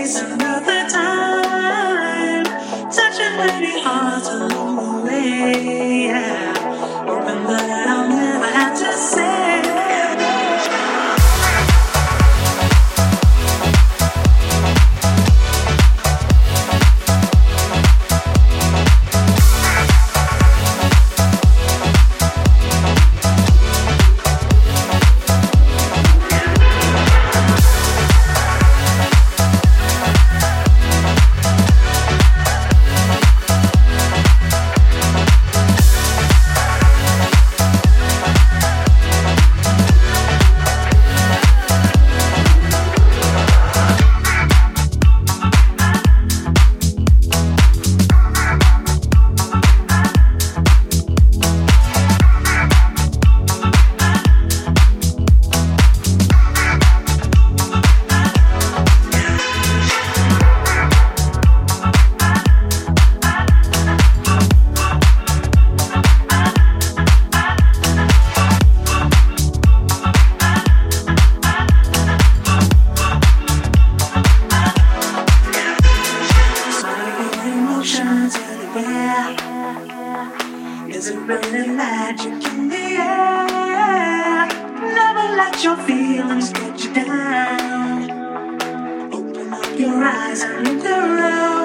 waste another time, touching many hearts along the way. Yeah. Is it really magic in the air? Never let your feelings get you down. Open up your eyes and look around.